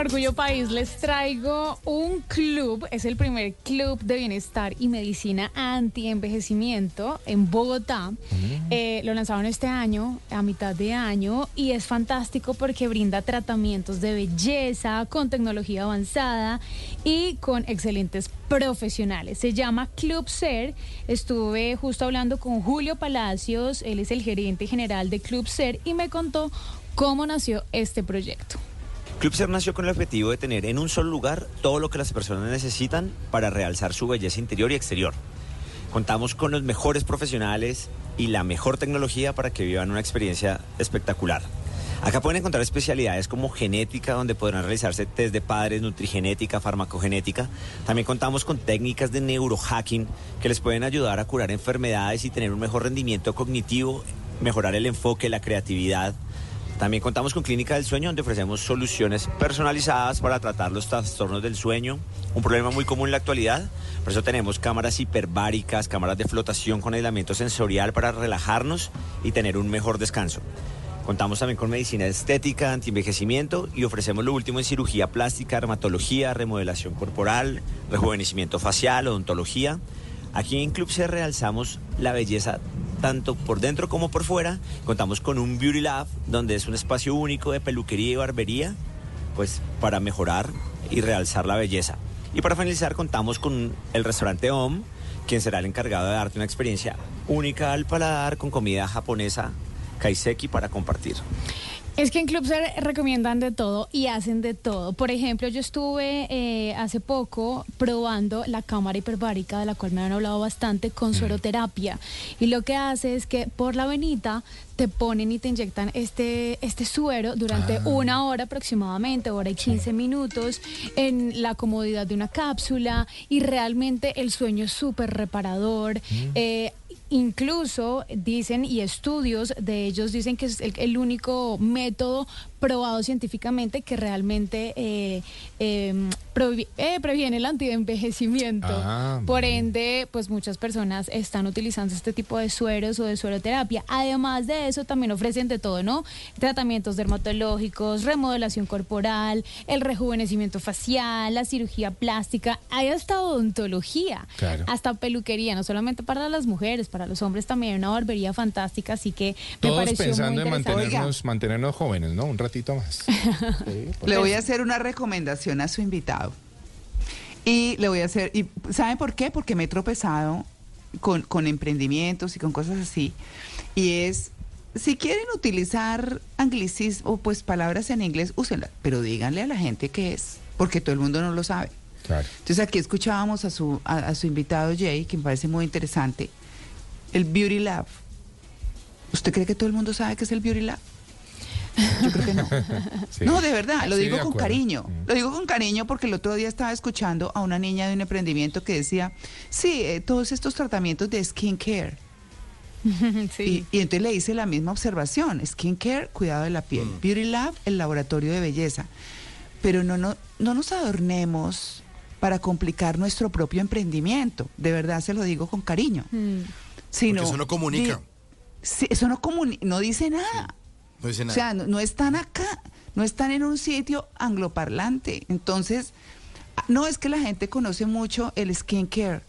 Orgullo País les traigo un club, es el primer club de bienestar y medicina anti-envejecimiento en Bogotá. Eh, lo lanzaron este año, a mitad de año, y es fantástico porque brinda tratamientos de belleza con tecnología avanzada y con excelentes profesionales. Se llama Club Ser. Estuve justo hablando con Julio Palacios, él es el gerente general de Club Ser, y me contó cómo nació este proyecto. Club Ser nació con el objetivo de tener en un solo lugar todo lo que las personas necesitan para realzar su belleza interior y exterior. Contamos con los mejores profesionales y la mejor tecnología para que vivan una experiencia espectacular. Acá pueden encontrar especialidades como genética, donde podrán realizarse test de padres, nutrigenética, farmacogenética. También contamos con técnicas de neurohacking que les pueden ayudar a curar enfermedades y tener un mejor rendimiento cognitivo, mejorar el enfoque, la creatividad. También contamos con Clínica del Sueño, donde ofrecemos soluciones personalizadas para tratar los trastornos del sueño, un problema muy común en la actualidad. Por eso tenemos cámaras hiperbáricas, cámaras de flotación con aislamiento sensorial para relajarnos y tener un mejor descanso. Contamos también con medicina estética, antienvejecimiento y ofrecemos lo último en cirugía plástica, dermatología, remodelación corporal, rejuvenecimiento facial, odontología. Aquí en Club C realzamos la belleza tanto por dentro como por fuera. Contamos con un Beauty Lab, donde es un espacio único de peluquería y barbería, pues para mejorar y realzar la belleza. Y para finalizar contamos con el restaurante Om, quien será el encargado de darte una experiencia única al paladar con comida japonesa kaiseki para compartir. Es que en Club Ser recomiendan de todo y hacen de todo. Por ejemplo, yo estuve eh, hace poco probando la cámara hiperbárica, de la cual me han hablado bastante, con sueroterapia. Y lo que hace es que por la venita te ponen y te inyectan este, este suero durante una hora aproximadamente, hora y 15 minutos, en la comodidad de una cápsula. Y realmente el sueño es súper reparador. Eh, Incluso dicen y estudios de ellos dicen que es el, único método probado científicamente que realmente eh, provi- eh, previene el antienvejecimiento. Ah, Por bien. ende, pues muchas personas están utilizando este tipo de sueros o de sueroterapia. Además de eso, también ofrecen de todo, ¿no? Tratamientos dermatológicos, remodelación corporal, el rejuvenecimiento facial, la cirugía plástica, hay hasta odontología, Claro. hasta peluquería, no solamente para las mujeres, para los hombres también, una barbería fantástica, así que me Todos pareció pensando muy en mantenernos, mantenernos jóvenes, ¿no? Un ratito más. Le voy a hacer una recomendación a su invitado. Y le voy a hacer, y ¿saben por qué? Porque me he tropezado con, con emprendimientos y con cosas así. Y es, si quieren utilizar anglicismo, pues palabras en inglés, úsenlas, pero díganle a la gente qué es, porque todo el mundo no lo sabe. Claro. Entonces aquí escuchábamos a su, a, a su invitado Jay, que me parece muy interesante, el Beauty Lab. ¿Usted cree que todo el mundo sabe qué es el Beauty Lab? Yo creo que no. Sí. No, de verdad, lo Sí, digo con cariño. Mm. Lo digo con cariño porque el otro día estaba escuchando a una niña de un emprendimiento que decía, sí, eh, todos estos tratamientos de skincare. Sí. Y, y entonces le hice la misma observación, skincare, cuidado de la piel, Beauty Lab, el laboratorio de belleza. Pero no, no, no nos adornemos para complicar nuestro propio emprendimiento. De verdad se lo digo con cariño. Mm. Sino, eso no comunica. di- sí, eso no comunica, no dice nada. No dice O sea, no, no están acá, no están en un sitio angloparlante. Entonces, ah, no es que la gente conoce mucho el skincare.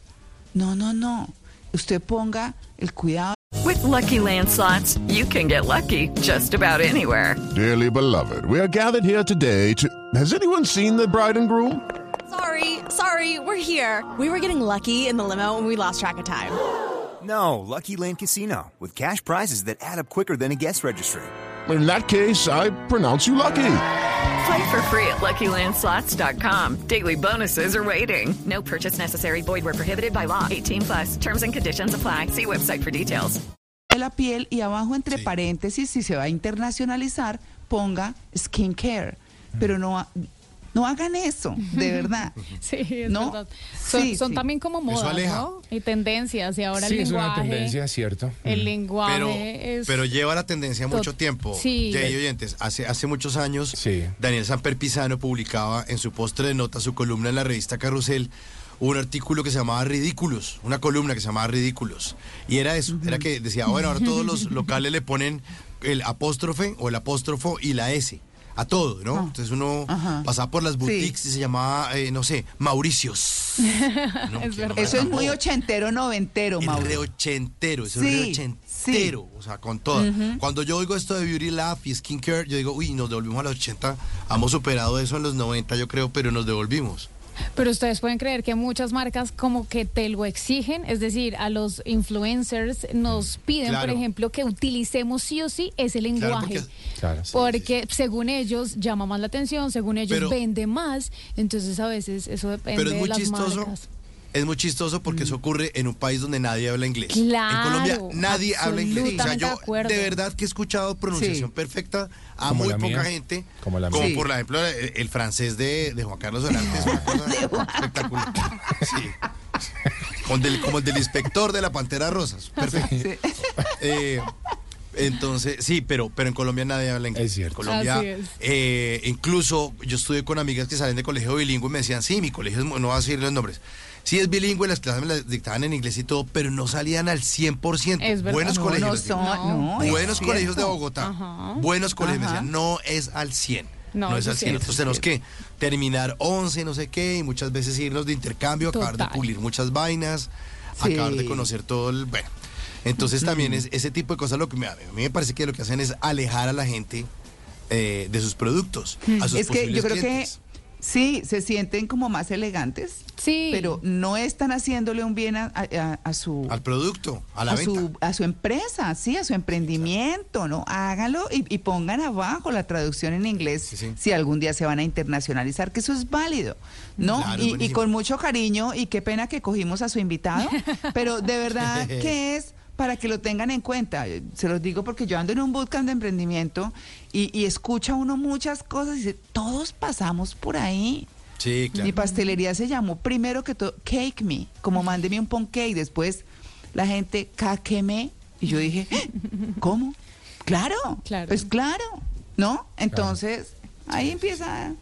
No, no, no. Usted ponga el cuidado. With Lucky Land slots, you can get lucky just about anywhere. Dearly beloved, we are gathered here today to. Has anyone seen the bride and groom? Sorry, sorry. sorry, we're here. We were getting lucky in the limo and we lost track of time. No, Lucky Land Casino, with cash prizes that add up quicker than a guest registry. In that case, I pronounce you lucky. Play for free at LuckyLandSlots.com. Daily bonuses are waiting. No purchase necessary. Void where prohibited by law. 18 plus. Terms and conditions apply. See website for details. de la piel y abajo entre paréntesis, si se va a internacionalizar, ponga skincare. Pero no, no hagan eso, de verdad. Sí, es ¿No? verdad. Son, Sí, son sí. también como modas. Y tendencias. Y ahora sí, el es una lenguaje. tendencia, cierto. El Mm. lenguaje Pero, es. pero lleva la tendencia mucho tiempo. sí. Jay, oyentes, hace, hace muchos años, Sí. Daniel Samper Pisano publicaba en su postre de notas, su columna en la revista Carrusel, un artículo que se llamaba Ridículos, una columna que se llamaba Ridículos. Y era eso, era que decía, bueno, ahora todos los locales le ponen el apóstrofe o el apóstrofo y la S. A todo, ¿no? Entonces uno Ajá. pasaba por las boutiques y se llamaba, eh, no sé, Mauricios. ¿no? Es no verdad. Eso es muy ochentero, noventero, re ochentero, es Sí, un re ochentero, o sea, con todo. Cuando yo oigo esto de Beauty Lab y Skincare, yo digo, uy, nos devolvimos a los 80, hemos superado eso en los 90, yo creo, pero nos devolvimos. Pero ustedes pueden creer que muchas marcas como que te lo exigen, es decir, a los influencers nos piden, por Claro. ejemplo, que utilicemos sí o sí ese lenguaje. porque- Claro. porque según ellos llama más la atención, según ellos Pero- vende más, entonces a veces eso depende Pero es de las chistoso. marcas. Es muy chistoso porque eso ocurre en un país donde nadie habla inglés. Claro, en Colombia nadie habla inglés. O sea, yo de verdad que he escuchado pronunciación Sí. perfecta a Como muy poca mía. gente. Como la como por ejemplo el, el francés de, de Juan Carlos Orante es una cosa espectacular. Sí. Como el, del, como el del inspector de la Pantera Rosas. Perfecto. Eh, entonces, sí, pero, pero en Colombia nadie habla inglés. Es cierto. Colombia, es. eh, incluso yo estuve con amigas que salen de colegio bilingüe y me decían, sí, mi colegio es, no voy a decir los nombres. Sí, es bilingüe, las clases me las dictaban en inglés y todo, pero no salían al 100%. Es verdad. Buenos No, colegios. no son, no, Buenos colegios de. Bogotá. Ajá. Buenos colegios. Me decían, no es al 100. No, es al es 100. cierto, Entonces tenemos que terminar 11, no sé qué, y muchas veces irnos de intercambio, acabar de pulir muchas vainas, Sí. acabar de conocer todo el... Bueno, entonces también es ese tipo de cosas lo que me, a mí me parece que lo que hacen es alejar a la gente eh, de sus productos, a sus Es que yo creo clientes. que sí, se sienten como más elegantes, Sí. pero no están haciéndole un bien a, a- a su... Al producto, a la a venta. su, a su empresa, sí, a su emprendimiento, ¿no? Háganlo y, y pongan abajo la traducción en inglés Sí, sí. si algún día se van a internacionalizar, que eso es válido, ¿no? Claro, y, y con mucho cariño y qué pena que cogimos a su invitado, pero de verdad que es para que lo tengan en cuenta. Se los digo porque yo ando en un bootcamp de emprendimiento y, y escucha uno muchas cosas y dice, todos pasamos por ahí. Sí, claro. Mi pastelería se llamó primero que todo Cake Me, como mándeme un cake, después la gente caqueme y yo dije, ¿cómo? Claro, Claro. pues claro, ¿no? Entonces, ahí empieza.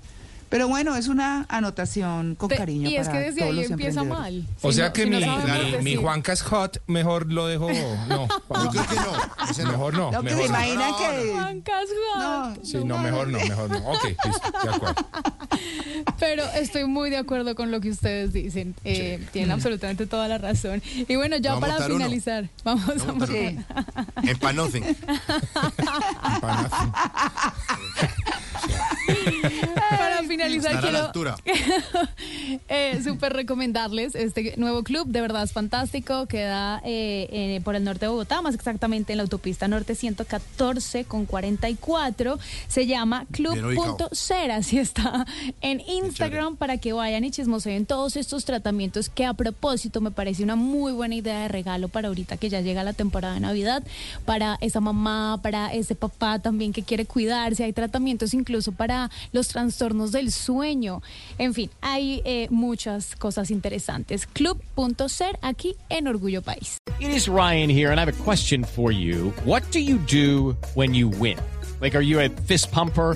Pero bueno, es una anotación con Te- cariño y es para que desde ahí empieza mal. O Si sea no- que si no mi, sabemos mi, mi. Juanca es hot, mejor lo dejo. No, Yo creo que no. ese no. mejor no. No, que mejor se no. imaginan No, que... No, Sí, no, mejor no, mejor no. Ok, listo, de acuerdo. Pero estoy muy de acuerdo con lo que ustedes dicen. Eh, Tienen absolutamente toda la razón. Y bueno, ya Vamos para uno. finalizar, vamos a Vamos a montar- Sí. En Panothing. Finalizar, Estará a la quiero altura. eh, súper recomendarles este nuevo club. De verdad es fantástico. Queda eh, eh, por el norte de Bogotá, más exactamente en la autopista norte 114 con 44. Se llama. Club.ser. Así está en Instagram para que vayan y chismoseen todos estos tratamientos que a propósito me parece una muy buena idea de regalo para ahorita que ya llega la temporada de Navidad, para esa mamá, para ese papá también que quiere cuidarse. Hay tratamientos incluso para los trastornos del sueño. En fin, hay eh, muchas cosas interesantes. Club.ser aquí en Orgullo País. It is Ryan here, and I have a question for you. What do you do when you win? Like, are you a fist pumper?